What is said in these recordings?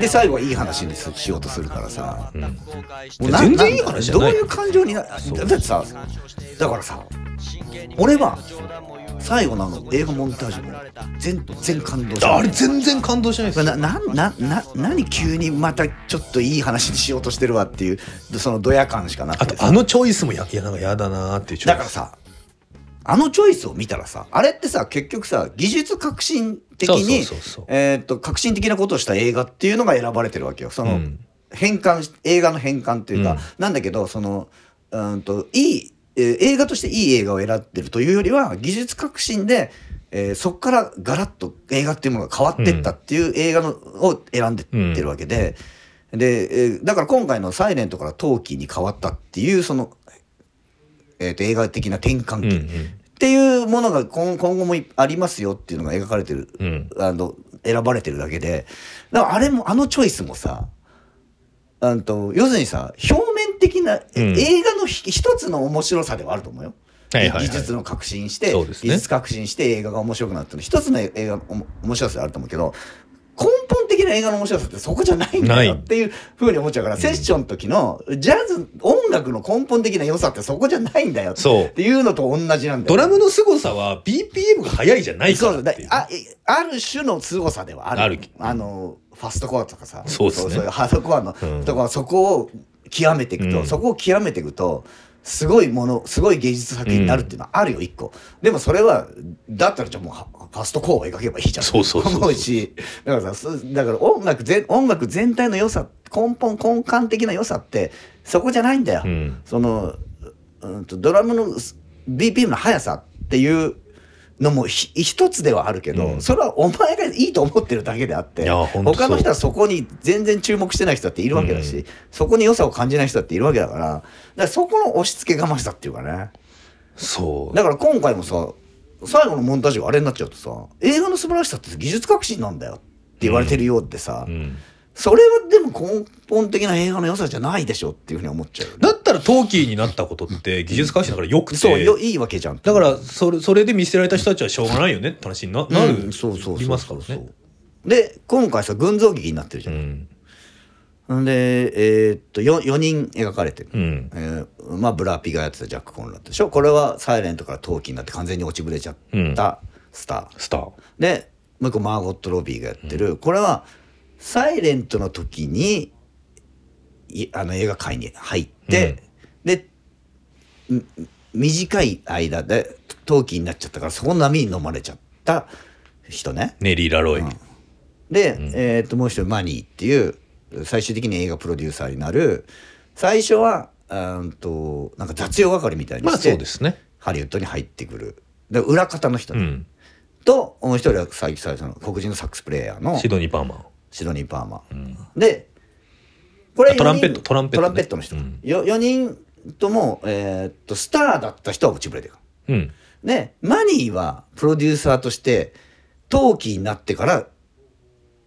で最後はいい話にしようとするからさ、うん。もうな全然いい話じゃない。どういう感情になだってさだからさ俺は最後のあの映画モンタージュも全然感動したあれ全然感動しないですなななな何急にまたちょっといい話にしようとしてるわっていうそのドヤ感しかなくてさ。あとあのチョイスもやいやなんかやだなーっていうチョイス。だからさあのチョイスを見たらさあれってさ結局さ技術革新的に革新的なことをした映画っていうのが選ばれてるわけよ。その、うん。変換し映画の変換っていうか、うん。なんだけどそのうんといい、えー映画としていい映画を選ってるというよりは技術革新で、えーそこからガラッと映画っていうものが変わってったっていう映画のを選んでってるわけで、で、えーだから今回の「サイレントからトーキーに変わったっていうその、えーと映画的な転換期、うんうん。っていうものが今今後もいありますよっていうのが描かれてる、うん。あの選ばれてるだけで。だからあれもあのチョイスもさあんと要するにさ表面的な、うん。映画のひ一つの面白さではあると思うよ。はいはいはい。技術の革新して、ね。技術革新して映画が面白くなったの。一つの映画のお面白さであると思うけど的な映画の面白さってそこじゃないんだよっていうふうに思っちゃうから、セッションの時のジャズ音楽の根本的な良さってそこじゃないんだよそうっていうのと同じなんだよドラムの凄さは BPM が速いじゃないかそう。だらっていうあえある種の凄さではある。ある。あのファストコアとかさそうですね。いうハードコアの、うん。とかそこを極めていくと、うん。そこを極めていくとすごいものすごい芸術作品になるっていうのはあるよ一個。でもそれはだったらじゃあもうはファストコアを描けばいいじゃん。そうそうそうそう。思うし。だからさすだから音楽全音楽全体の良さ根本根幹的な良さってそこじゃないんだよ、うん。その、うん、とドラムの BPM の速さっていうのもひ一つではあるけど、うん。それはお前がいいと思ってるだけであって他の人はそこに全然注目してない人だっているわけだし、うん。そこに良さを感じない人だっているわけだからだからそこの押し付けがましさっていうかね。そう。だから今回もさ最後のモンタージュがあれになっちゃうとさ映画の素晴らしさって技術革新なんだよって言われてるようでさ、うん。それはでも根本的な映画の良さじゃないでしょっていうふうに思っちゃうよね、だったらトーキーになったことって技術革新だからよくて。そうよいいわけじゃん。だからそれそれで見捨てられた人たちはしょうがないよねって話にななる、うんそうそうそう。りますからね。で今回さ群像劇になってるじゃん、うん。んでえーっと 4, 4人描かれてる、うん。えーまあブラピがやってたジャック・コンラッドでしょ？これは「サイレントからトーキーになって完全に落ちぶれちゃったスター、スター。でもう一個マーゴット・ロビーがやってる、これは「サイレントの時にいあの映画界に入って、でん短い間で陶器になっちゃったからそこの波に飲まれちゃった人ね。ネリー・ラロイ、で、えーっともう一人マニーっていう最終的に映画プロデューサーになる最初はうーんとなんか雑用係みたいにまあして、そうですね。ハリウッドに入ってくる。で裏方の人ね、うん。ともう一人は最最初の黒人のサックスプレーヤーのシドニー・パーマンシドニー・パーマー、でこれあトランペットトランペットね。トランペットの人、うん。よ4人とも、えーっとスターだった人は落ちぶれてるうん。でマニーはプロデューサーとして陶器になってから、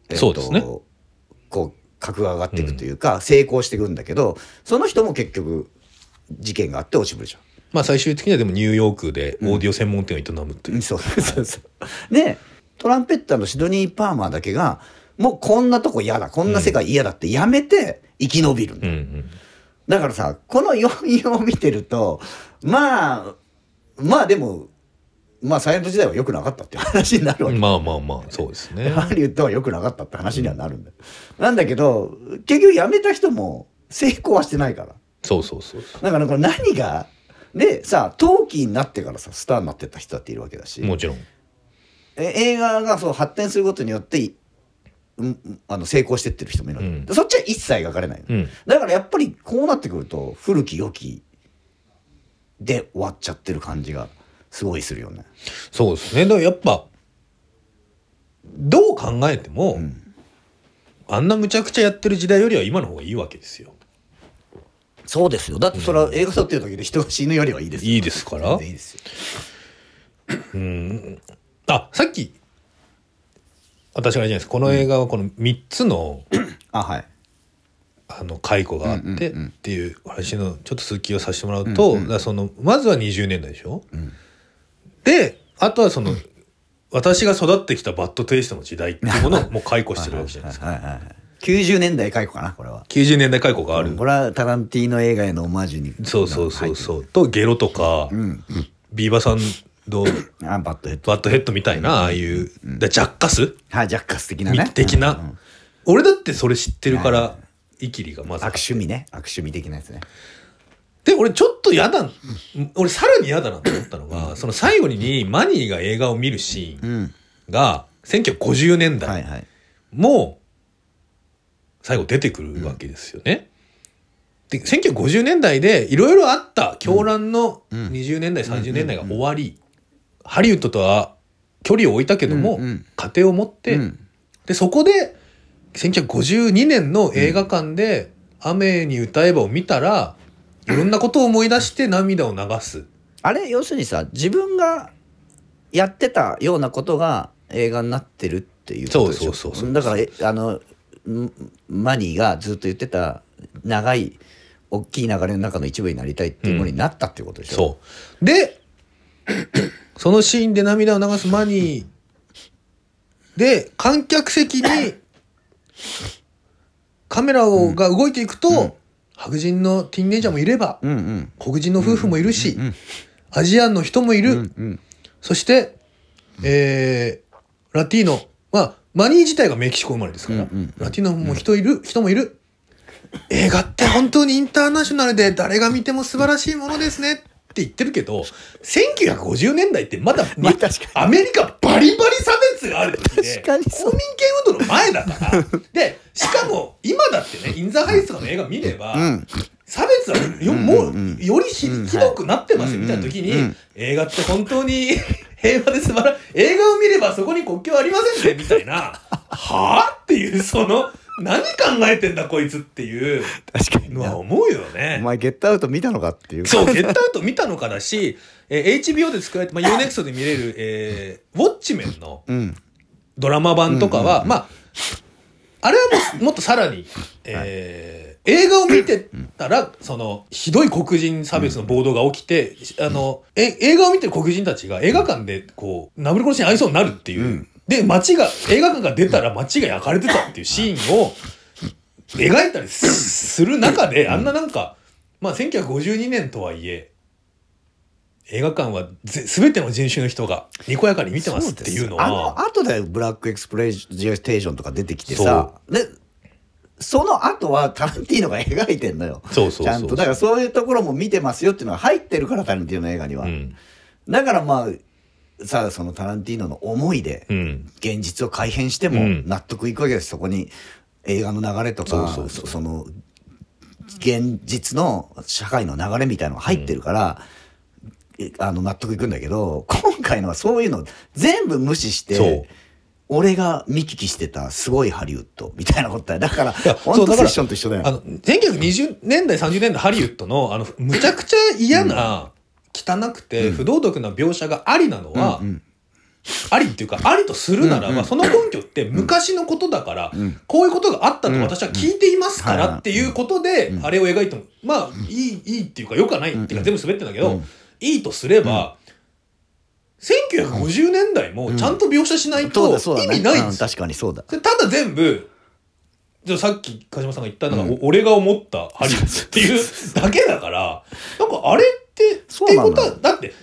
えーそうですね。こう格が上がっていくというか、成功していくんだけどその人も結局事件があって落ちぶれちゃう。まあ最終的にはでもニューヨークでオーディオ専門店を営むという、うんそうそうそう。で、トランペッターのシドニー・パーマーだけが、もうこんなとこ嫌だ、こんな世界嫌だってやめて生き延びるんだ。ようんうんだからさ、この要因を見てると、まあ、まあでも、まあサイレント時代は良くなかったっていう話になるわけ。まあまあまあそうですねハリウッドは良くなかったって話にはなるんだよ。なんだけど、結局辞めた人も成功はしてないから。そうそうそうだからこれ何が、でさ、陶器になってからさ、スターになってった人だっているわけだし。もちろんえ映画がそう発展することによってあの成功してってる人もいるうん。でそっちは一切描かれないの、うん。だからやっぱりこうなってくると古き良きで終わっちゃってる感じがすごいするよね。そうですね。だからやっぱどう考えても、あんなむちゃくちゃやってる時代よりは今の方がいいわけですよ。そうですよ。だってそれは映画撮ってる時で人が死ぬよりはいいですよ。いいですから。いいですよ。あさっき私があれじゃないです。かこの映画はこの3つの、あはい。あの解雇があってうんうんうん。っていう話のちょっと続きをさせてもらうと、だそのまずは20年代でしょ、であとはその、私が育ってきた bad taste の時代っていうものをもう懐古してるわけじゃないですか。はいはいはい90年代懐古かなこれは。90年代懐古がある、これはタランティーノ映画へのオマージュにそうそうそうそう。とゲロとか、うん。ビーバスアンドあバットヘッドバットヘッドみたいなああいう、でジャッカス？はいジャッカス的なね。的な、うんうん。俺だってそれ知ってるから、イキリがまず悪趣味ね。悪趣味的なやつね。で俺ちょっと嫌だ俺さらに嫌だなと思ったのが、その最後にマニーが映画を見るシーンうん。が1950年代。はいはい。も最後出てくるわけですよね。で1950年代でいろいろあった狂乱のうん。20年代、30年代が終わり、ハリウッドとは距離を置いたけども、うんうん。家庭を持って、うん。でそこで1952年の映画館で「雨に歌えば」を見たらいろんなことを思い出して 涙を流す。あれ？要するにさ自分がやってたようなことが映画になってるっていうことでしょ？そうそうそうそうだからえあのんマニーがずっと言ってた長い大きい流れの中の一部になりたいっていうものになったっていうことでしょ、そう。で、そのシーンで涙を流すマニーで、観客席にカメラをが動いていくと、白人のティーンネイジャーもいれば、うんうん。黒人の夫婦もいるし、うんアジアンの人もいる、うんうん。そして、えーラティーノ、まあ、マニー自体がメキシコ生まれですから、うんうん。ラティーノも人いる、人もいる。映画って本当にインターナショナルで誰が見ても素晴らしいものですねって言ってるけど、1950年代ってまだ、まあ確かに。アメリカバリバリ差別がある時で、確かにそう。公民権運動の前だから。で、しかも今だってね、インザハイツとかの映画見れば、うん。差別はよ、うんもうよりひうんひどくなってますはいみたいな時に、映画って本当に平和で素晴ら映画を見ればそこに国境ありませんねみたいな。はあ？っていうその何考えてんだこいつっていうの確かに思うよおね。前ゲットアウト見たのかっていう。そう、ゲットアウト見たのかだし、えー HBO で作られて、まあ、UNEXT で見れる、えーウォッチメンのうん。ドラマ版とかは、まあ、あれはもうもっとさらに、えー映画を見てたら、その、ひどい黒人差別の暴動が起きて、あの、え映画を見てる黒人たちが映画館で、こう、なぶり殺しに遭いそうになるっていう。うんで、街が、映画館が出たら街が焼かれてたっていうシーンを描いたりすする中で、あんななんか、まあ、1952年とはいえ、映画館はぜ全ての人種の人がにこやかに見てますっていうのは、あの後でブラックエクスプレジテーションとか出てきてさでその後はタランティーノが描いてんのよ。そうそうそう。ちゃんと。だからそういうところも見てますよっていうのが入ってるからタランティーノの映画には、うん。だからまあさあそのタランティーノの思いでうん。現実を改変してもうん。納得いくわけですそこに。映画の流れとかそうそうそう。そその現実の社会の流れみたいのが入ってるから、えあの納得いくんだけど今回のはそういうの全部無視して俺が見聞きしてたすごいハリウッドみたいなことだよ。だから本当セッションと一緒だよ。あの、1920年代、30年代ハリウッドの、あの、むちゃくちゃ嫌な、汚くて不道徳な描写がありなのは、うんありっていうか、ありとするならば、その根拠って昔のことだから、ん。こういうことがあったと私は聞いていますかうんらっていうことで、うん。あれを描いても、まあ、いい、いいっていうか、よくはないっていうか、全部滑ってんだけど、うん。いいとすれば、1950年代もちゃんと描写しないと意味ないんです確かにそうだ。ただ全部、じゃあさっき鹿島さんが言ったのが、お俺が思ったハリウッドっていう。だけだから、なんかあれそうなのいうことは、だって、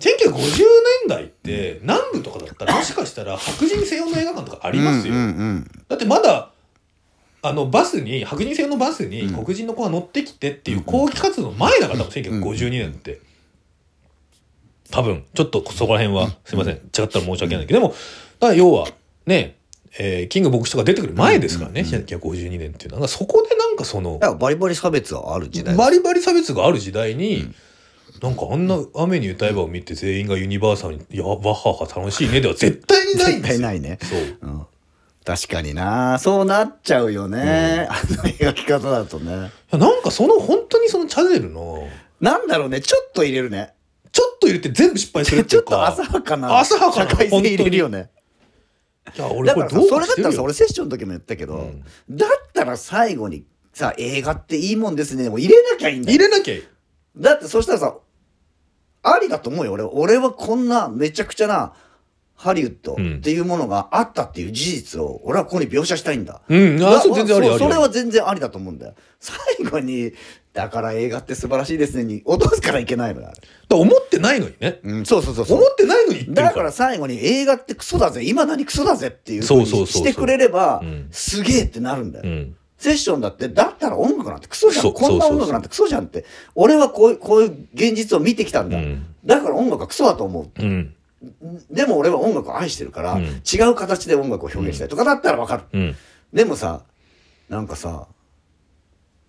1950年代って南部とかだったらもしかしたら白人専用の映画館とかありますよ。うんうんうん。だってまだ、あのバスに、白人専用のバスに黒人の子が乗ってきてっていう抗議活動の前だから、多分1952年って。多分、ちょっとそこら辺は、すいません、違ったら申し訳ないけど、でも、だから要は、ね、えーキング牧師とか出てくる前ですからね、1952年っていうのは。そこでなんかそのバリバリ差別はある時代バリバリ差別がある時代に、なんかあんな雨に歌えばを見て全員がユニバーサルに、いや、わっはは楽しいね。では絶対にないん絶ですよ。対ないね。そう。うん。確かにな。そうなっちゃうよね、あの描き方だとね。いやなんかその本当にそのチャゼルの、なんだろうね。ちょっと入れるね。ちょっと入れて全部失敗するってちょっというか。浅はかな浅はかな社会性入れるよね。いや、俺これどうさそれだったらさ俺俺セッションの時も言ったけど、うん。だったら最後にさ映画っていいもんですね。でも入れなきゃいいんだよ。入れなきゃいい。だってそしたらさありだと思うよ俺俺はこんなめちゃくちゃなハリウッドっていうものがあったっていう事実を俺はここに描写したいんだ。うん、あ、そう全然あり。それは全然ありだと思うんだよ。最後に、だから映画って素晴らしいですねに落とすからいけないのよ。だ思ってないのにね。うん、そうそうそうそう思。ってないのに。だから最後に映画ってクソだぜ、いまだにクソだぜっていうそううそうしてくれればうん、すげえってなるんだよ。うん。セッションだって、だったら音楽なんてクソじゃん。こんな音楽なんてクソじゃんって。俺はこういう、こういう現実を見てきたんだ。うんだから音楽はクソだと思う。うん。でも俺は音楽を愛してるから、うん違う形で音楽を表現したいとかだったらわかる。うん。でもさ、なんかさ、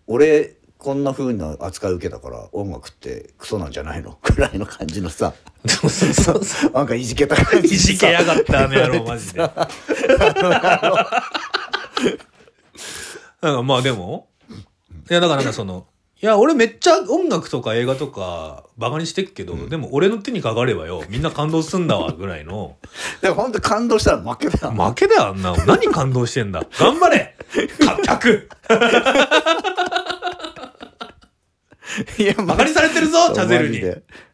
俺、こんな風な扱い受けたから音楽ってクソなんじゃないの？くらいの感じのさ、そうそうそうそう。なんかいじけた感じいじけやがった、あの野郎、マジで。なんかまあでも、いやだからなんかその、いや俺めっちゃ音楽とか映画とかバカにしてっけど、でも俺の手にかかればよ、みんな感動すんだわ、ぐらいの。だから本当感動したら負けだよ。負けだよ、あんなの。何感動してんだ。頑張れか客いや、バカにされてるぞ、チャゼルに。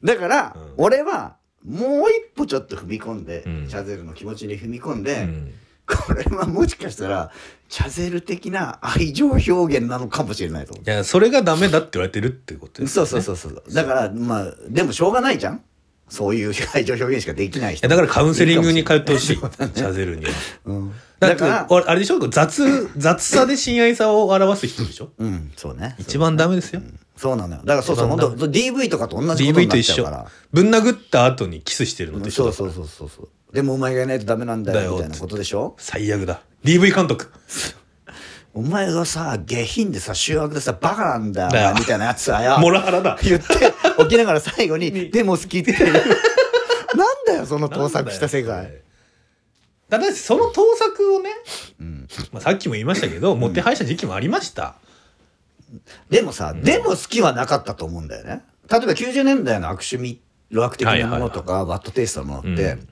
だから、うん俺は、もう一歩ちょっと踏み込んで、うんチャゼルの気持ちに踏み込んで、うんこれはもしかしたら、チャゼル的な愛情表現なのかもしれないと思いや、それがダメだって言われてるってことう。です、そうそうそうそう。だから、まあ、でもしょうがないじゃんそういう愛情表現しかできない人。だからカウンセリングに通ってほしい、チャゼルには。うん。だってだから、俺あれでしょ？雑、雑さで親愛さを表す人でしょ？うん、そうね。一番ダメですよ。そうなのよ。だからそうそう、本当 DV とかと同じことに DV なと一緒っちゃうから。。ぶん殴った後にキスしてるのと一緒だそうそうそうそうそう。でもお前がいないとダメなんだよ、だよみたいなことでしょ？最悪だ。DV 監督。お前がさ、下品でさ、醜悪でさ、バカなんだよ、みたいなやつはよ。モラハラだ。言って、起きながら最後に、でも好きっていう。なんだよ、その盗作した世界。。ただし、その盗作をね、まあ、さっきも言いましたけど、もてはやした時期もありました。でもさ、でも好きはなかったと思うんだよね。例えば90年代の悪趣味、路悪的なものとか、バッドテイストのものって、うん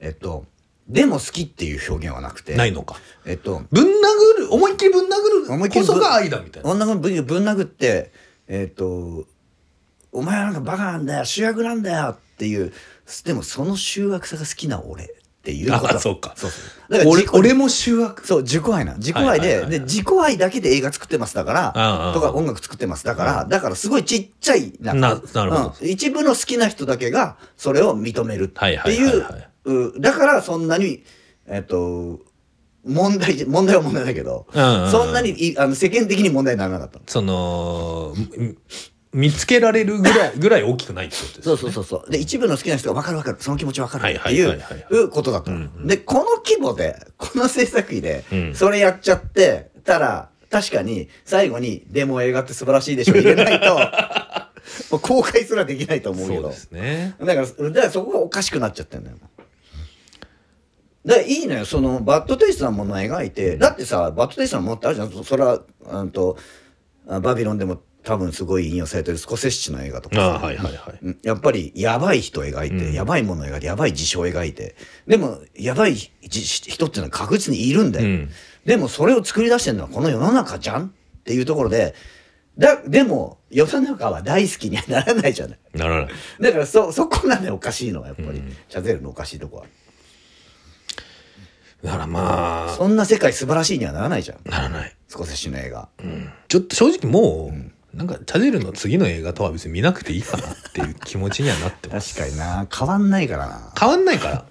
えっと、でも好きっていう表現はなくて、ないのか。えっと、ぶん殴る、思いっきりぶん殴る思いっきりこそが愛だみたいな。女ぶんぶん殴って、えっ、と、お前はなんかバカなんだよ、主役なんだよっていう、でもその醜悪さが好きな俺っていうこと。あそうか。だから俺俺も醜悪。そう、自己愛な。自己愛で、で、自己愛だけで映画作ってますだから、んとか音楽作ってますだから、だからすごいちっちゃい、なななるほどうん一部の好きな人だけがそれを認めるってはいう、うだからそんなに、えっと、問題問題は問題だけど、うんうんうんそんなにいあの世間的に問題にならなかったの。その、み見つけられるぐらい、ぐらい大きくないってことですそうそうそうそう。で、一部の好きな人が分かる分かる、その気持ち分かるっていはいはいはいはいうことだったのうんうんで、この規模で、この制作費でう、んそれやっちゃってたら、確かに最後に、でも映画って素晴らしいでしょ入れないと、もう公開すらできないと思うけど。そうですね。だから、だからそこがおかしくなっちゃってんだよ。だからいいのよ、そのバッドテイストなものを描いて、だってさ、バッドテイストなものってあるじゃん。それは、うんと、あバビロンでも多分すごい引用されてるスコセッシの映画とかはいはいはい。うんやっぱりやばい人を描いて、うんやばいものを描いて、やばい事象を描いて、でも、やばいじ人っていうのは確実にいるんだよ。うんでも、それを作り出してるのはこの世の中じゃん？っていうところで、だ、でも、世の中は大好きにはならないじゃない。ならない。だから、そ、そこなんでおかしいのは、やっぱり、うんチャゼルのおかしいとこは。だからまあ、そんな世界素晴らしいにはならないじゃん。ならない。スコセッシの映画。ちょっと正直もう、なんか、チャゼルの次の映画とは別に見なくていいかなっていう気持ちにはなってます。確かにな変わんないからな。変わんないから。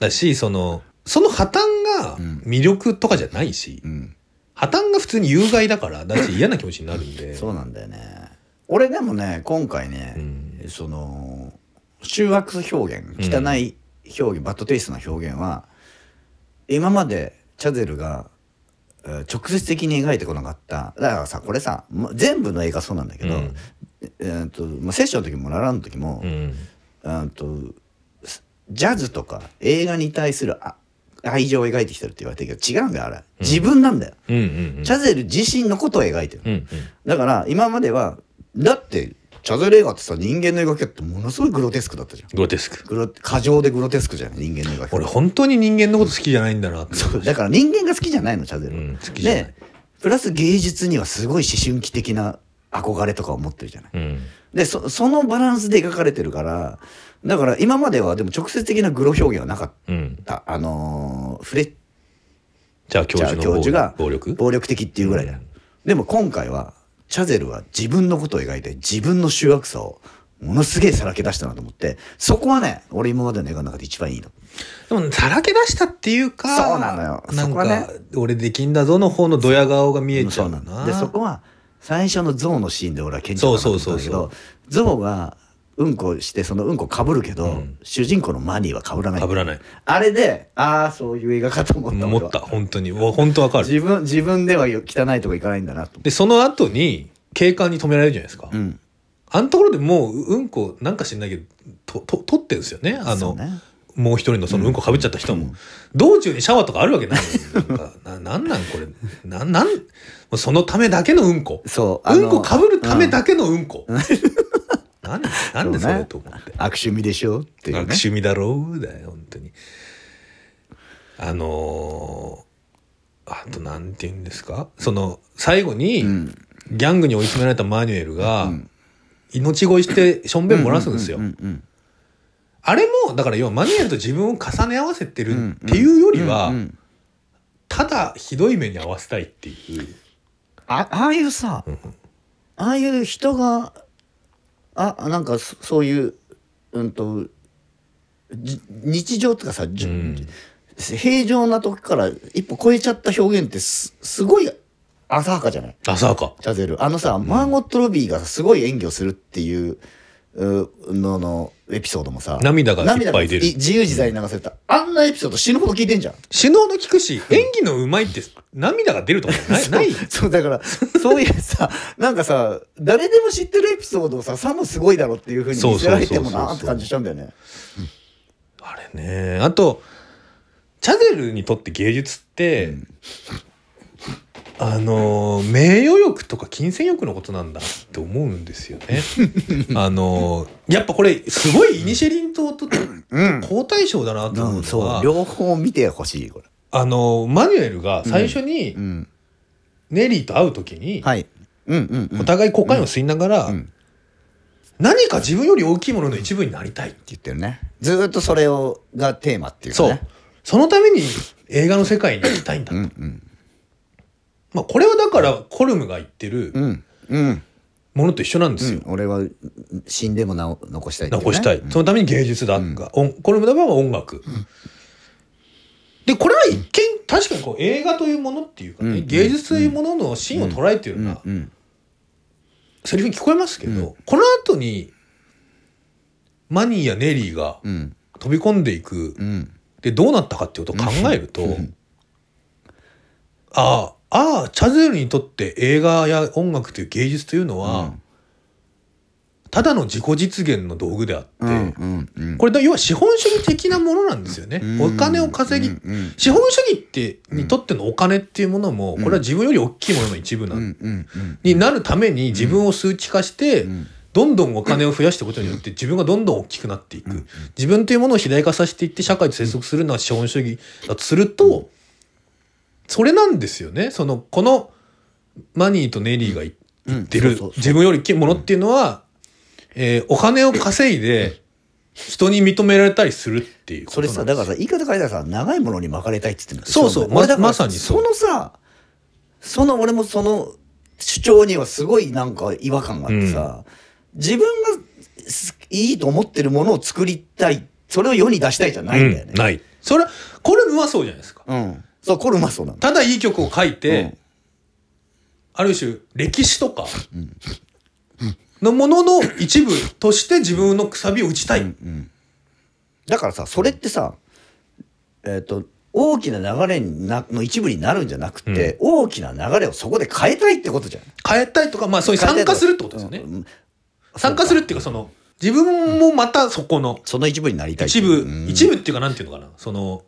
だし、その、その破綻が魅力とかじゃないし、うん。破綻が普通に有害だから、だし嫌な気持ちになるんで。そうなんだよね。俺でもね、今回ね、うんその、醜悪表現、汚い表現、バッドテイストな表現は、今までチャゼルが、えー直接的に描いてこなかった。だからさ、これさ、ま全部の映画そうなんだけど、うんえーっと、まあ、セッションの時もララの時も、うん。うんとジャズとか映画に対するあ愛情を描いてきてるって言われてるけど違うんだよあれ自分なんだよ、うんうんうん。チャゼル自身のことを描いてる、うんうん。だから今まではだってチャゼル映画ってさ人間の描きってものすごいグロテスクだったじゃん。グロテスク。グロ過剰でグロテスクじゃん人間の描き俺本当に人間のこと好きじゃないんだなって。そうだから人間が好きじゃないのチャゼルは、うん好きじゃない。でプラス芸術にはすごい思春期的な憧れとかを持ってるじゃない。うん。でそそのバランスで描かれてるからだから今まではでも直接的なグロ表現はなかっうん。たあのーフレッじゃあ教チャー授の教授が暴力？暴力的っていうぐらいだ。よ、でも今回はチャゼルは自分のことを描いて自分の醜悪さをものすげえさらけ出したなと思ってそこはね俺今までの映画の中で一番いいの。でもさらけ出したっていうかそうなのよ。なんか、そこはね俺できんだぞの方のドヤ顔が見えちゃそううななの。でそこは最初のゾウのシーンで俺は顕著だなと思ったんだけそうそうどゾウがうんこしてそのうんこかぶるけど、ん。主人公のマニーはかぶらない。被らない。あれでああそういう映画かと思った思った本当に。わ本当わかる。自分自分では汚いとこ行かないんだなと。でその後に警官に止められるじゃないですか、うん。あのところでもううんこなんか知んないけどとと取ってんですよね。あのもう一人のそのうんこかぶっちゃった人も、道中にシャワーとかあるわけないなんかななんなんこれ。なんなんそのためだけのうんこ。そううんこかぶるためうんだけのうんこ、なんでなんでそれと思って。悪趣味でしょ？っていうね。悪趣味だろう？だよ本当に。あのーあとなんて言うんですか？その最後に、うん。ギャングに追い詰められたマニュエルが、ん。命乞いしてしょんべん漏らすんですよ、うんうんあれもだから要はマニュエルと自分を重ね合わせてるっていうよりは、うんうんただひどい目に合わせたいっていう。あああいうさ、ああいう人があなんかそそういううんとじ日常とかさ、じうん。平常な時から一歩超えちゃった表現ってすすごい浅はかじゃない？浅はか。チャゼル。あのさ、マーゴット・ロビーがすごい演技をするっていううののエピソードもさ。涙がいっぱい出る。自由自在に流せた、あんなエピソード死ぬほど聞いてんじゃん。死ぬほど聞くし演技のうまいって涙が出るとかない。ない。そうだからそういうさなんかさ誰でも知ってるエピソードをささもすごいだろっていうふうに見せられてもなーって感じしちゃうんだよね。あれね。あとチャゼルにとって芸術って、あの名誉欲とか金銭欲のことなんだって思うんですよね。あのやっぱこれすごいイニシェリン島とうん、好対象だなと思うのそは、う。両方見てほしいこれ。あのマニュエルが最初にうんネリーと会う時に、お互いコカインを吸いながら、ん何か自分より大きいものの一部になりたい。って言ってるね。ずーっとそれをがテーマっていうかね。そのために映画の世界に行きたいんだと。うんうんまあこれはだからコルムが言ってるうん。うん。ものと一緒なんですよ。俺は死んでもなお残したいってうね。残したい。そのために芸術だが、音コルムの場合は音楽。で、これは一見、確かにこう映画というものっていうかね、うん。芸術というものの芯を捉えてるようなうん。セリフに聞こえますけど、この後に、マニーやネリーがうん。飛び込んでいく、うん。で、どうなったかっていうことを考えると、ああ、ああ、チャゼルにとって映画や音楽という芸術というのは、うん。ただの自己実現の道具であって、これだ要は資本主義的なものなんですよね。うんお金を稼ぎ、資本主義ってにとってのお金っていうものも、これは自分より大きいものの一部な、になるために自分を数値化して、ん。どんどんお金を増やしていくことによって自分がどんどん大きくなっていく。自分というものを肥大化させていって社会と接続するのは資本主義だとすると、それなんですよね。その、このマニーとネリーが言ってる自分より大きいものっていうのは、えーお金を稼いで人に認められたりするっていうことそれさだからささ言い方変えたらさ長いものに巻かれたいって言ってるんだそうそうままさにそのさその俺もその主張にはすごいなんか違和感があってさ、自分がすいいと思ってるものを作りたい。それを世に出したいじゃないんだよね。うん、ない。それは、コルムはそうじゃないですか。うん、そうこれうまそうなんだただいい曲を書いて、うん。ある種歴史とかのものの一部として自分のくさびを打ちたい。だからさそれってさえっ、と大きな流れの一部になるんじゃなくて、大きな流れをそこで変えたいってことじゃん。変えたいとか、まあそういう参加するってことですよね。うん参加するっていうか、その、自分もまたそこのその一部になりたい一部、うん。一部っていうかなんていうのかな。その、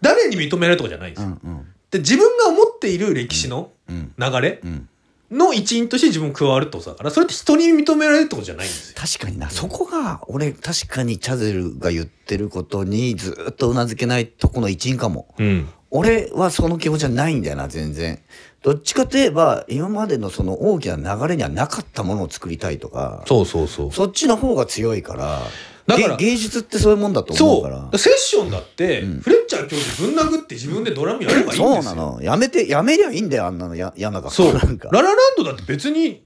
誰に認められるとかじゃないんですよ。うんうん。で、自分が思っている歴史のうん。流れうん。の一員として自分加わるってことだから、それって人に認められるってことじゃないんですよ。確かにな、そこが俺確かにチャゼルが言ってることにずっとうなずけないとこの一員かも。うん。俺はその気持ちはないんだよな全然。どっちかといえば今までのその大きな流れにはなかったものを作りたいとか。そうそうそう。そっちの方が強いからだからげ芸術ってそういうもんだと思うそから。う。セッションだって、フレッチャー教授ぶん殴って自分でドラムやればいいんそうですよ。なの。やめてやめりゃいいんだよあんなのや嫌なかそう。なんか。ララランドだって別に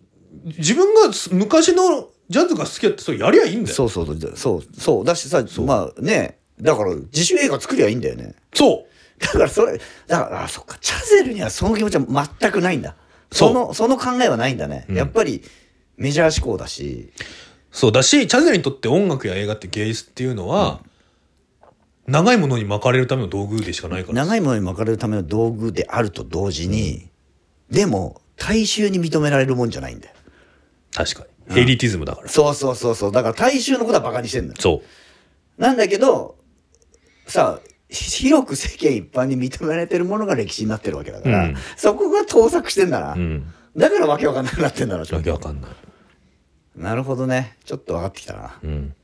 自分がす昔のジャズが好きだってそれやりゃいいんだよ。そうそうそうそうそう。だしさまあね。だから自主映画作りゃいいんだよね。そう。だからそれだからあそっか。チャゼルにはその気持ちは全くないんだ。そうそのその考えはないんだね、うん。やっぱりメジャー志向だしそうだしチャゼルにとって音楽や映画って芸術っていうのは、長いものに巻かれるための道具でしかないから。長いものに巻かれるための道具であると同時に、でも大衆に認められるもんじゃないんだよ。確かに。ヘイリティズムだから、そうそうそうそう。だから大衆のことはバカにしてんだよそう。なんだけどさ広く世間一般に認められてるものが歴史になってるわけだから、うん。そこが盗作してんだな、うん。だからわけわかんなくなってんだろわけわかんないなるほどね。ちょっと分かってきたな。うん。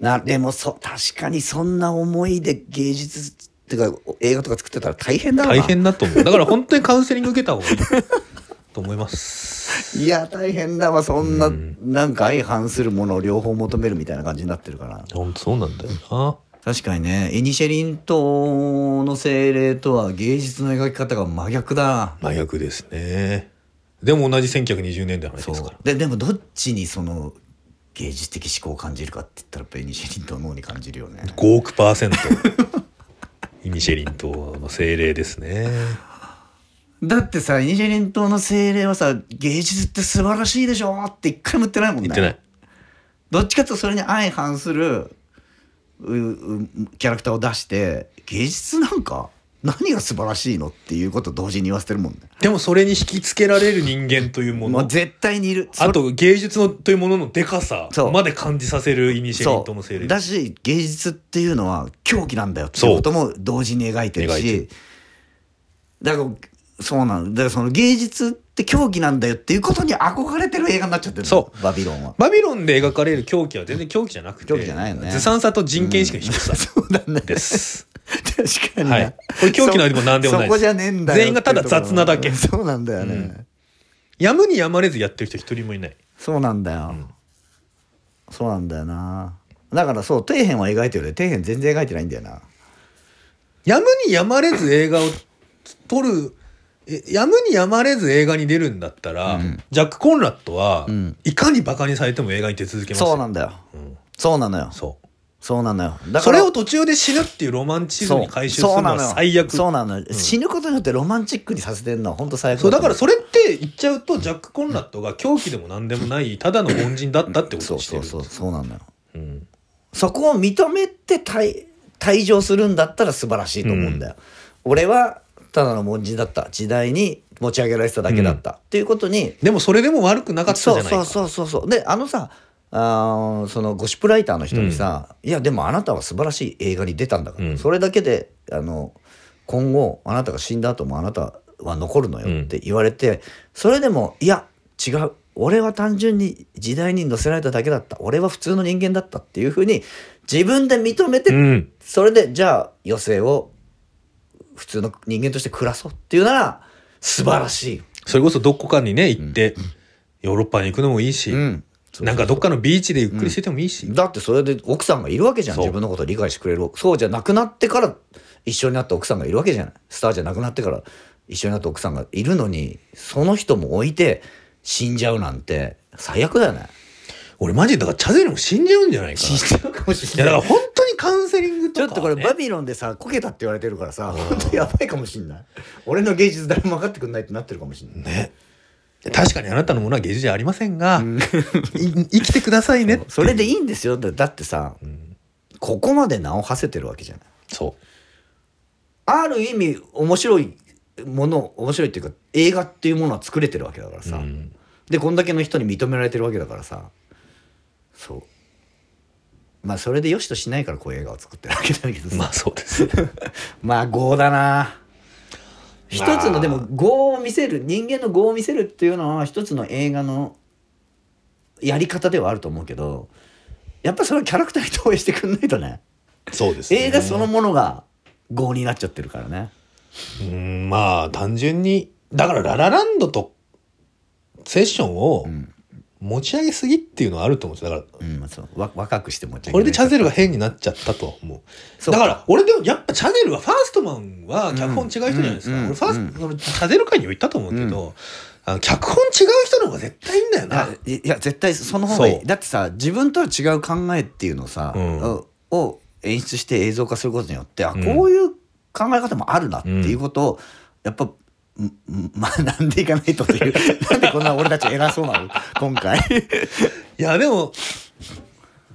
なでもそ確かにそんな思いで芸術っていうか映画とか作ってたら大変だな。大変だと思う。だから本当にカウンセリング受けた方がいい。と思います。いや大変だわ。そんな、うん。なんか相反するものを両方求めるみたいな感じになってるから。本当そうなんだよな。確かにね。エニシェリン島の精霊とは芸術の描き方が真逆だ。な真逆ですねでも同じ1920年代の話そうですから。ででもどっちにその芸術的思考を感じるかって言ったらやっぱエニシェリン島の方に感じるよね。5億パーセント。イニシェリン島の精霊ですね。だってさエニシェリン島の精霊はさ芸術って素晴らしいでしょって一回も言ってないもんね。言ってない。どっちかというとそれに相反するキャラクターを出して芸術なんか何が素晴らしいのっていうことを同時に言わせてるもんね。でもそれに引きつけられる人間というもの。もう絶対にいる。あと芸術のというもののでかさまで感じさせるイニシェリンそ島の精霊うだし芸術っていうのは狂気なんだよっていうことも同時に描いてるし。だからそうなん。だからその芸術って狂気なんだよっていうことに憧れてる映画になっちゃってるの。そバビロンは。バビロンで描かれる狂気は全然狂気じゃなくて。狂気じゃないよね。ずさんさと人権意識の低さ。そうだね。です。確かにね、はい。これ狂気のありも何でもないそそこじゃねえんだよ全員がただ雑なだけ。そうなんだよね、うん。やむにやまれずやってる人一人もいない。そうなんだよ、そうなんだよな。だからそう底辺は描いてる底辺全然描いてないんだよな。やむにやまれず映画を撮るえやむにやまれず映画に出るんだったら、うん。ジャック・コンラッドは、うん。いかにバカにされても映画に出続けますよ。そうなんだよ。うん。そうなのよ。そうそうなのよ。だそれを途中で死ぬっていうロマンチズムに回収するのは最悪。そうなのよ、死ぬことによってロマンチックにさせてるのは本当最悪。そうだからそそれって言っちゃうとジャック・コンラッドが狂気でも何でもないただの凡人だったってことそうにしてるそうそうそうなのようんそこを認めて退退場するんだったら素晴らしいと思うんだよ、俺はただの凡人だった。時代に持ち上げられてただけだった、っていうことにでもそれでも悪くなかったじゃないか。そうそうそうそう。であのさあーそのゴシップライターの人にさ、いやでもあなたは素晴らしい映画に出たんだから、うん。それだけであの今後あなたが死んだ後もあなたは残るのよって言われて、それでもいや違う俺は単純に時代に乗せられただけだった。俺は普通の人間だったっていうふうに自分で認めて、うん。それでじゃあ余生を普通の人間として暮らそうっていうなら素晴らしい。それこそどこかにね行って、ヨーロッパに行くのもいいし、うんなんかどっかのビーチでゆっくりしててもいいし、だってそれで奥さんがいるわけじゃん。自分のことを理解してくれる。そうじゃなくなってから一緒になった奥さんがいるわけじゃない。スターじゃなくなってから一緒になった奥さんがいるのにその人も置いて死んじゃうなんて最悪だよね。俺マジでだからチャゼルも死んじゃうんじゃないかな。死んじゃうかもしい。やだから本当にカウンセリングちとか、ね、ょっとこれバビロンでさこけたって言われてるからさ本当やばいかもしんない。俺の芸術誰も分かってくんないってなってるかもしんない。ね確かにあなたのものは芸術じゃありませんが、い生きてくださいねそれでいいんですよ。だだってさん。ここまで名を馳せてるわけじゃない。そある意味面白いもの面白いっていうか映画っていうものは作れてるわけだからう、さ、うん。でこんだけの人に認められてるわけだからさ。そう。まあそれでよしとしないからこういう映画を作ってるわけだけどさ。まあそうです まあ業だな一まあ。つのでも業を見せる人間の業を見せるっていうのは一つの映画のやり方ではあると思うけどやっぱそれはキャラクターに投影してくんないとね。そうですね。映画そのものが業になっちゃってるからね。うんまあ単純にだからララランドとセッションをん持ち上げすぎっていうのはあると思うんですよ。だからうんそう。わ若くしてもこれでチャゼルが変になっちゃったとは思う。だから俺でもやっぱチャゼルはファーストマンは脚本違う人じゃないですか、うん俺ファースト、そのチャゼル会にも言ったと思うけど、あの脚本違う人の方が絶対いいんだよいなやいや絶対その方がいそいう。だってさ自分とは違う考えっていうのをさ、うん。をを演出して映像化することによってあうん。こういう考え方もあるなっていうことを、やっぱんんまあなんでいかないとっていうなんでこんな俺たち偉そうなの今回いやでも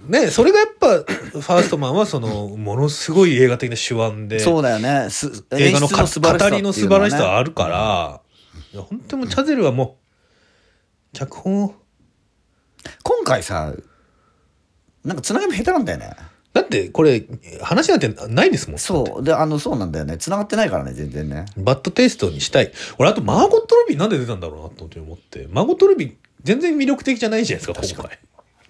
ねそれがやっぱファーストマンはそのものすごい映画的な手腕でそうだよねす映画のか演出素晴らしさ語りの素晴らしさはあるから、いや本当にもチャゼルはもう脚本を今回さなんかつながりも下手なんだよねだってこれ話なんてないですもん。そう。であのそうなんだよね。つながってないからね全然ね。バッドテイストにしたい。俺あとマーゴット・ロビーなんで出たんだろうなと思ってマーゴット・ロビー全然魅力的じゃないじゃないですか確か今回。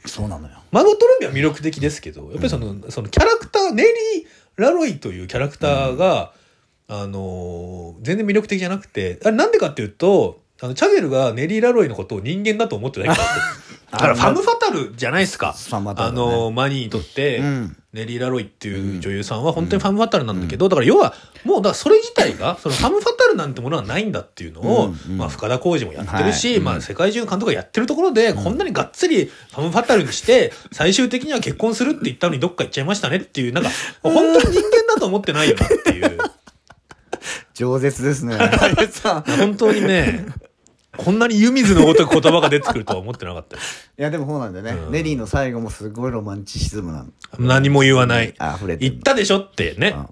そうなのよ。マーゴット・ロビーは魅力的ですけどやっぱりその,、そのキャラクターネリー・ラロイというキャラクターが、あのー全然魅力的じゃなくてあれなんでかっていうとあのチャゼルがネリー・ラロイのことを人間だと思ってないからだからファム・ファタルじゃないですか。ファムファタルあね。のマニーにとって、うん。ネリー・ラロイっていう女優さんは本当にファム・ファタルなんだけど、だから要はもうだそれ自体がそのファム・ファタルなんてものはないんだっていうのを、まあ、深田浩二もやってるし、はい。まあ、世界中の監督がやってるところで、こんなにがっつりファム・ファタルにして最終的には結婚するって言ったのにどっか行っちゃいましたねっていうなんか本当に人間だと思ってないよなっていう。饒舌ですね。本当にねこんなに湯水のごとく言葉が出てくるとは思ってなかった いやでもそうなんだよね、うん。ネリーの最後もすごいロマンチシズムなの何も言わない。あ溢れてる。言ったでしょってね、うん。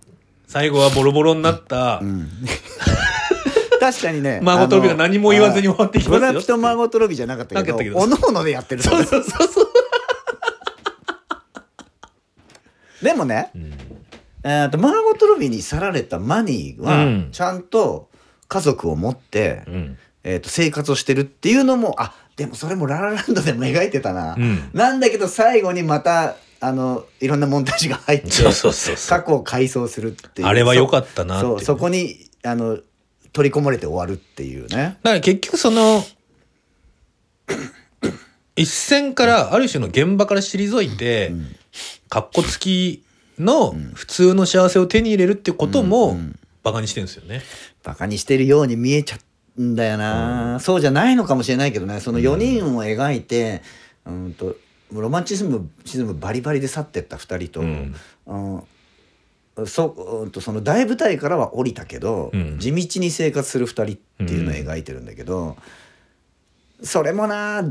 最後はボロボロになった、うん。確かにね。マーゴットロビーが何も言わずに終わっていきますよブラピとマーゴットロビーじゃなかったけどおのおのでやってるそうそうそうそう、でもね、うん。えーとマーゴットロビーに去られたマニーは、うん。ちゃんと家族を持って、うんえー、と生活をしてるっていうのもあでもそれもララランドでも描いてたな、うん。なんだけど最後にまたあのいろんなモンタージュが入って過去を回想するっていう。あれは良かったなっていうそこにあの取り込まれて終わるっていうね。だから結局その一線からある種の現場から退いて、かっこつきの普通の幸せを手に入れるってこともバカにしてるんですよね。バカにしてるように見えちゃうんだよな、そうじゃないのかもしれないけどね。その4人を描いて、うん、とロマンチズムシズムバリバリで去ってった2人と、うん。うん。そうんとその大舞台からは降りたけど、うん。地道に生活する2人っていうのを描いてるんだけど、それもな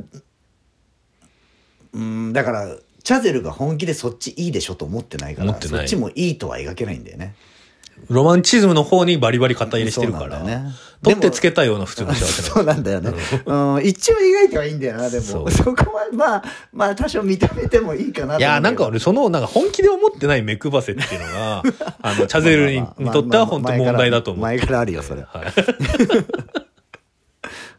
うんだからチャゼルが本気でそっちいいでしょと思ってないからそっちもいいとは描けないんだよね。ロマンチズムの方にバリバリ肩入れしてるから、ね取ってつけたような普通の幸せそうなんだよね。うん、一応描いてはいいんだよな、でも。そうそこは、まあ、まあ、多少認めてもいいかないやなんか俺そのなんか本気で思ってない目くばせっていうのが あのチャゼルにとっては本当問題だと思う。前からあるよ、それ。はい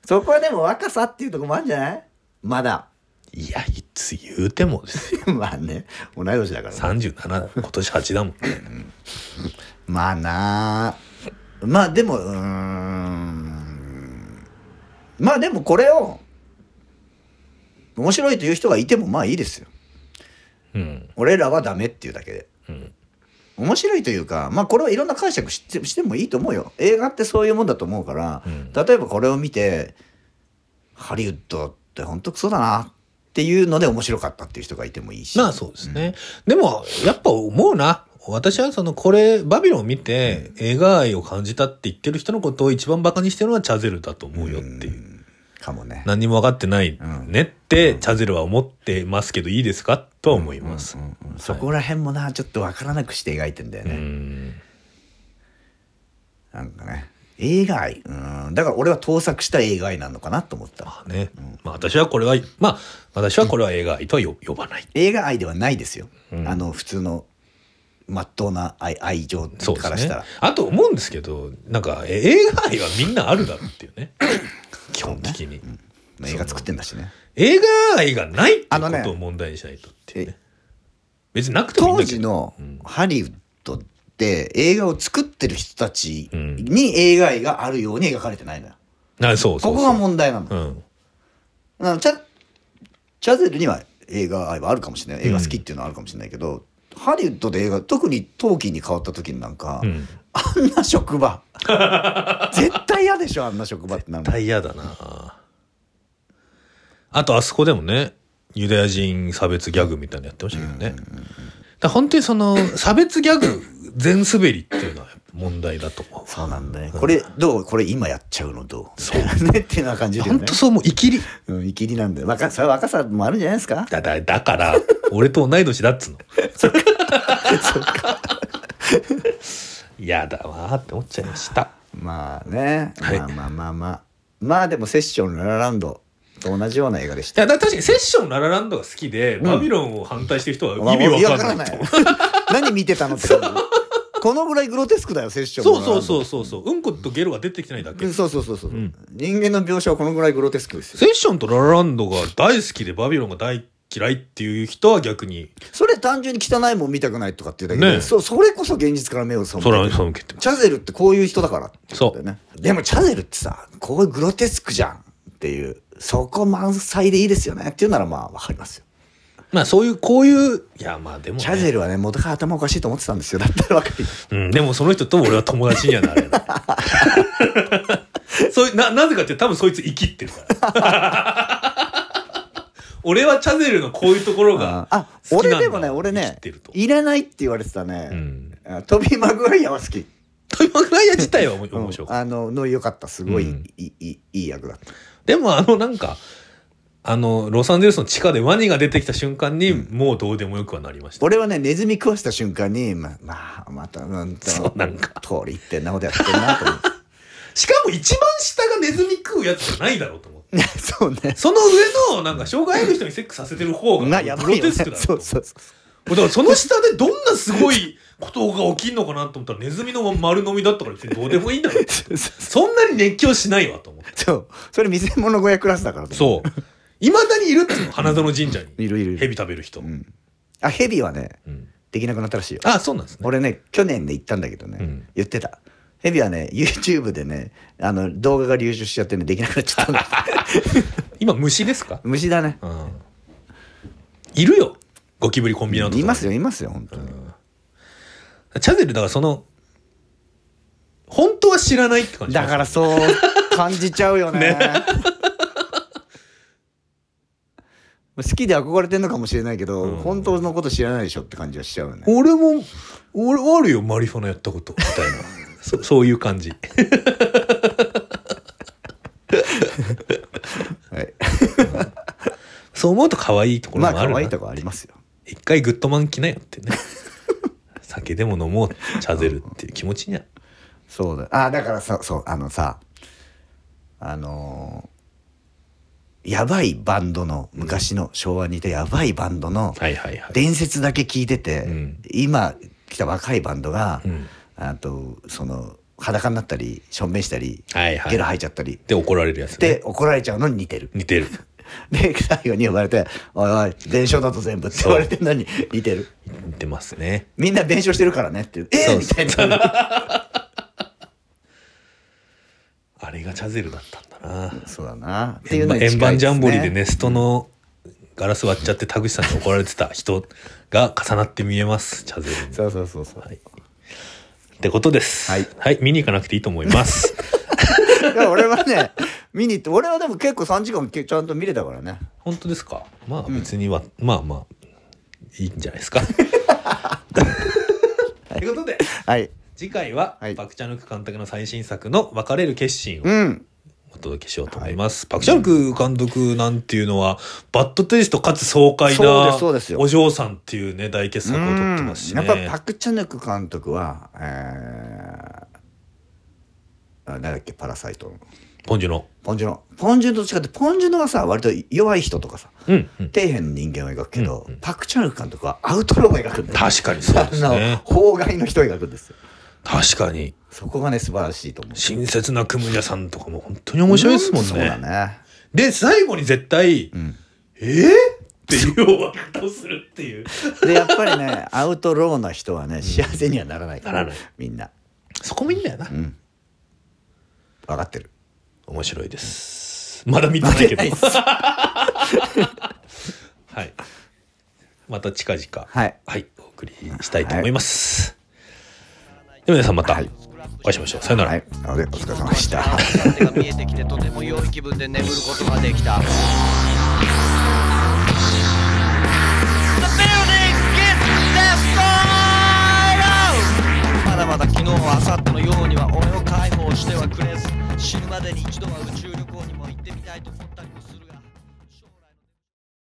そこはでも若さっていうところもあるんじゃないまだ。いやいつ言うてもですよまあね、同い年だからね。37今年8だもん。まあなあまあでも、うーん。まあでもこれを、面白いという人がいてもまあいいですよ。うん俺らはダメっていうだけで。うん面白いというか、まあこれはいろんな解釈してしてもいいと思うよ。映画ってそういうもんだと思うから、うん例えばこれを見て、ハリウッドって本当クソだなっていうので面白かったっていう人がいてもいいし。まあそうですね。でも、やっぱ思うな。私はその、これ、バビロンを見て、映画愛を感じたって言ってる人のことを一番バカにしてるのはチャゼルだと思うよっていう。うんかもね。何にも分かってないうんねって、チャゼルは思ってますけど、いいですかとは思います。うんうんそこら辺もな、ちょっとわからなくして描いてんだようね。ん。なんかね。映画愛。うん。だから俺は盗作した映画愛なのかなと思った。まあね。まあ私はこれは、まあ、私はこれは映画愛とはよ呼ばない。映画愛ではないですよ。うんあの、普通の、まっとうな愛愛情からしたら。。あと思うんですけど、なんか、え映画愛はみんなあるだろうっていうね。基本的に。まあ映画作ってんだしね。映画愛がないってあのねことを問題にしないとっていうねえ別になくてもいいん当だけど時のうんハリウッドって映画を作ってる人たちに映画愛があるように描かれてないのよ。うそうそうここが問題なの。うんあのチャチャゼルには映画愛はあるかもしれない映画好きっていうのはあるかもしれないけど、ハリウッドで映画特にトーキーに変わった時になんか、うん。あんな職場。絶対嫌でしょあんな職場って。なるの大嫌だな。あとあそこでもねユダヤ人差別ギャグみたいなのやってましたけどね、だから本当にその差別ギャグ全滑りっていうのは問題だと。思うそうなんだね。これどう？これ今やっちゃうのどう？そう。ねっていうような感じで、ね、本当そうもう生きりうん、いきりなんだよ。若それは若さもあるんじゃないですか？だだだから俺と同い年だっつうの。嫌 だわーって思っちゃいました。まあね、はい。まあまあまあまあ。まあでもセッションララランド。と同じような映画でしいたやだから確かにセッションララランドが好きで、バビロンを反対してる人は意味わかんないと思う。何見てたのってこのぐらいグロテスクだよセッションそうそううそうそうそう。うんことゲロが出てきてないだけ。そうそうそうそう、ん。人間の描写はこのぐらいグロテスクですよ。セッションとララランドが大好きでバビロンが大嫌いっていう人は逆に。それ単純に汚いもん見たくないとかっていうだけで、ねそうそれこそ現実から目を背けてそれは背けてます。チャゼルってこういう人だから。ってことだよねでもチャゼルってさこういうグロテスクじゃんっていうそこ満載でいいですよねっていうならまあわかりますよまあそういうこういういやまあでも、ね、チャゼルはね元から頭おかしいと思ってたんですよ。だったらわかるうん、でもその人と俺は友達にはなれない そういうななぜかって多分そいつ生きってるから。俺はチャゼルのこういうところがあ俺でもね俺生ねきてると。入れないって言われてたね、うん。あトビー・マグワイアは好き。トイマグライア自体は面面白かった、あのの良かった。すごい、うん。いいいいいい役だった。でもあのなんかあのロサンゼルスの地下でワニが出てきた瞬間に、もうどうでもよくはなりました。俺はねネズミ食わした瞬間にままあまたなんとそうなんか。通りってんなことやってんなと思って。しかも一番下がネズミ食うやつじゃないだろうと思って。そうね。その上のなんか障害ある人にセックスさせてる方がなグやばいよね。ロテスクだろそうそうそうだからその下でどんなすごいことが起きんのかなと思ったらネズミの丸飲みだったから別にどうでもいいんだろう そんなに熱狂しないわと思って。そう。それ見せ物小屋クラスだからそういまだにいるっていうの？花園神社に。いるいるいる。蛇食べる人、ん。あヘビはねうん。できなくなったらしいよ。あそうなんですね。俺ね去年で行ったんだけどね、うん。言ってた。ヘビはね YouTube でねあの動画が流出しちゃってねできなくなっちゃったんだ 今虫ですか、虫だね。うん、いるよ。ゴキブリコンビナートいますよいますよ本当に、チャゼルだからその本当は知らないって感じだからそう感じちゃうよね。ね好きで憧れてんのかもしれないけど、うん。本当のこと知らないでしょって感じはしちゃうよね。俺も俺あるよマリファナやったことみたいな。そそういう感じ。はい。そう思うと可愛いところまあもあるな、可愛いとこありますよ。一回グッドマン来なよってね。酒でも飲もうチャゼルっていう気持ちには。そうだ。あだからさそうあのさあのーやばいバンドの昔の昭和にいたやばいバンドのはいはいはい。伝説だけ聞いてて、うん。今来た若いバンドが、うん。あとその裸になったりしょんべんしたり、はいはい。ゲロ吐いちゃったり。で怒られるやつね。で怒られちゃうのに似てる。似てる。で最後に呼ばれて「おいおい弁償だと全部」って言われてるのに似てる。似てますね。みんな弁償してるからねってえそうー、みたいな。あれがチャゼルだったんだなそうだな。っていうのに近い円盤ジャンボリーでねネストのガラス割っちゃって田口さんに怒られてた人が重なって見えます。チャゼルに。そうそうそうそう、はい。ってことです。はい。見に行かなくていいと思います。いや俺はね見に行って俺はでも結構3時間けちゃんと見れたからね。本当ですか？まあ別には、まあまあいいんじゃないですか。ということではい。次回は、はい。パク・チャヌク監督の最新作の「別れる決心」を。うんお届けしようと思います、パク・チャヌク監督なんていうのはバッドテイストかつ爽快なお嬢さんっていうね大傑作を撮ってますしね。うん。やっぱパク・チャヌク監督はえー、あなんだっけパラサイトの。ポンジュのポンジュノ。ポンジュノと違ってポンジュノはさ割と弱い人とかさうん、うん、底辺の人間を描くけど、うんうん。パク・チャヌク監督はアウトローを描くんだよ確かにそうですね。あの法外の人を描くんですよ確かに。そこがね素晴らしいと思う。親切なクムニャさんとかも本当に面白いですもんね。そうだね。で最後に絶対うん「えー、っていう終わり方をするっていう。でやっぱりねアウトローな人はね幸せにはならないからならない。みんな。そこもいいんだよな、うん。分かってる。面白いです。まだ見てないけど。はい。また近々。はい。はい、お送りしたいと思います。では皆さんまたはいお会いしましょう。さよなら。はいなのでお疲れ様でした手が見えてきてとても良い気分で眠ることができた The building gets destroyed! まだまだ昨日明後日のようには俺を解放してはくれず死ぬまでに一度は宇宙旅行にも行ってみたいと思ったりも